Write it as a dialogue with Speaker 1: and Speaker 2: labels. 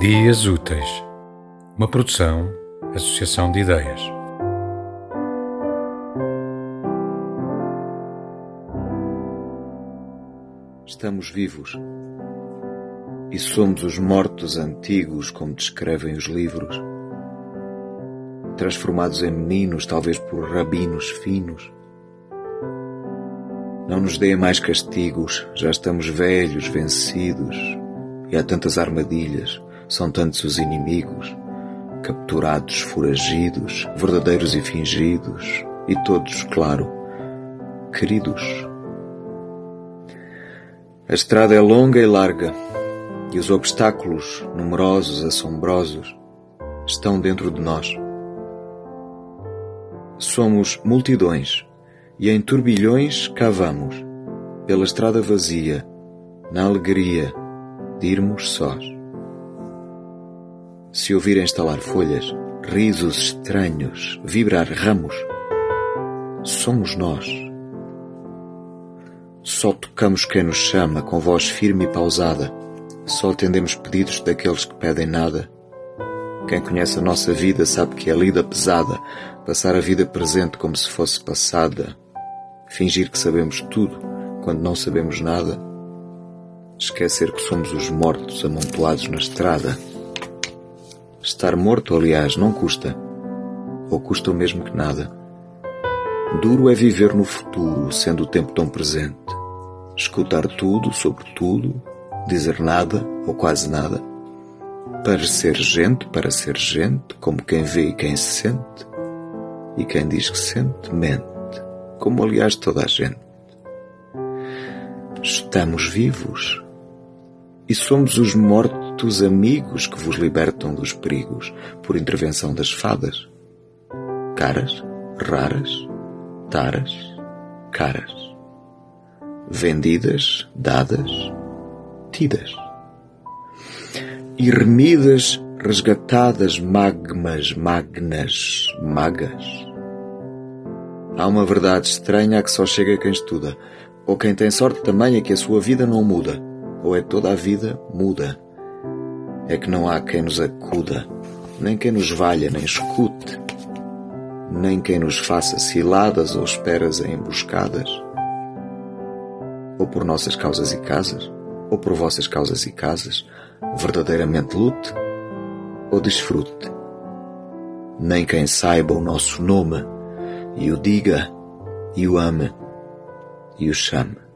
Speaker 1: Dias Úteis, uma produção, associação de ideias.
Speaker 2: Estamos vivos. E somos os mortos antigos, como descrevem os livros, transformados em meninos, talvez por rabinos finos. Não nos deem mais castigos, já estamos velhos, vencidos, e há tantas armadilhas são tantos os inimigos, capturados, foragidos, verdadeiros e fingidos, e todos, claro, queridos. A estrada é longa e larga, e os obstáculos, numerosos, assombrosos, estão dentro de nós. Somos multidões, e em turbilhões cavamos, pela estrada vazia, na alegria de irmos sós se ouvirem estalar folhas, risos estranhos, vibrar ramos, somos nós. Só tocamos quem nos chama com voz firme e pausada. Só atendemos pedidos daqueles que pedem nada. Quem conhece a nossa vida sabe que é lida pesada, passar a vida presente como se fosse passada, fingir que sabemos tudo quando não sabemos nada, esquecer que somos os mortos amontoados na estrada. Estar morto, aliás, não custa. Ou custa o mesmo que nada. Duro é viver no futuro, sendo o tempo tão presente. Escutar tudo sobre tudo, dizer nada ou quase nada. Parecer gente para ser gente, como quem vê e quem se sente. E quem diz que sente, mente, como aliás toda a gente. Estamos vivos e somos os mortos amigos que vos libertam dos perigos por intervenção das fadas. Caras, raras, taras, caras. Vendidas, dadas, tidas. Remidas, resgatadas, magmas, magnas, magas. Há uma verdade estranha a que só chega quem estuda, ou quem tem sorte também é que a sua vida não muda ou é toda a vida muda. É que não há quem nos acuda, nem quem nos valha, nem escute, nem quem nos faça ciladas ou esperas em emboscadas. Ou por nossas causas e casas, ou por vossas causas e casas, verdadeiramente lute ou desfrute. Nem quem saiba o nosso nome e o diga e o ame e o chame.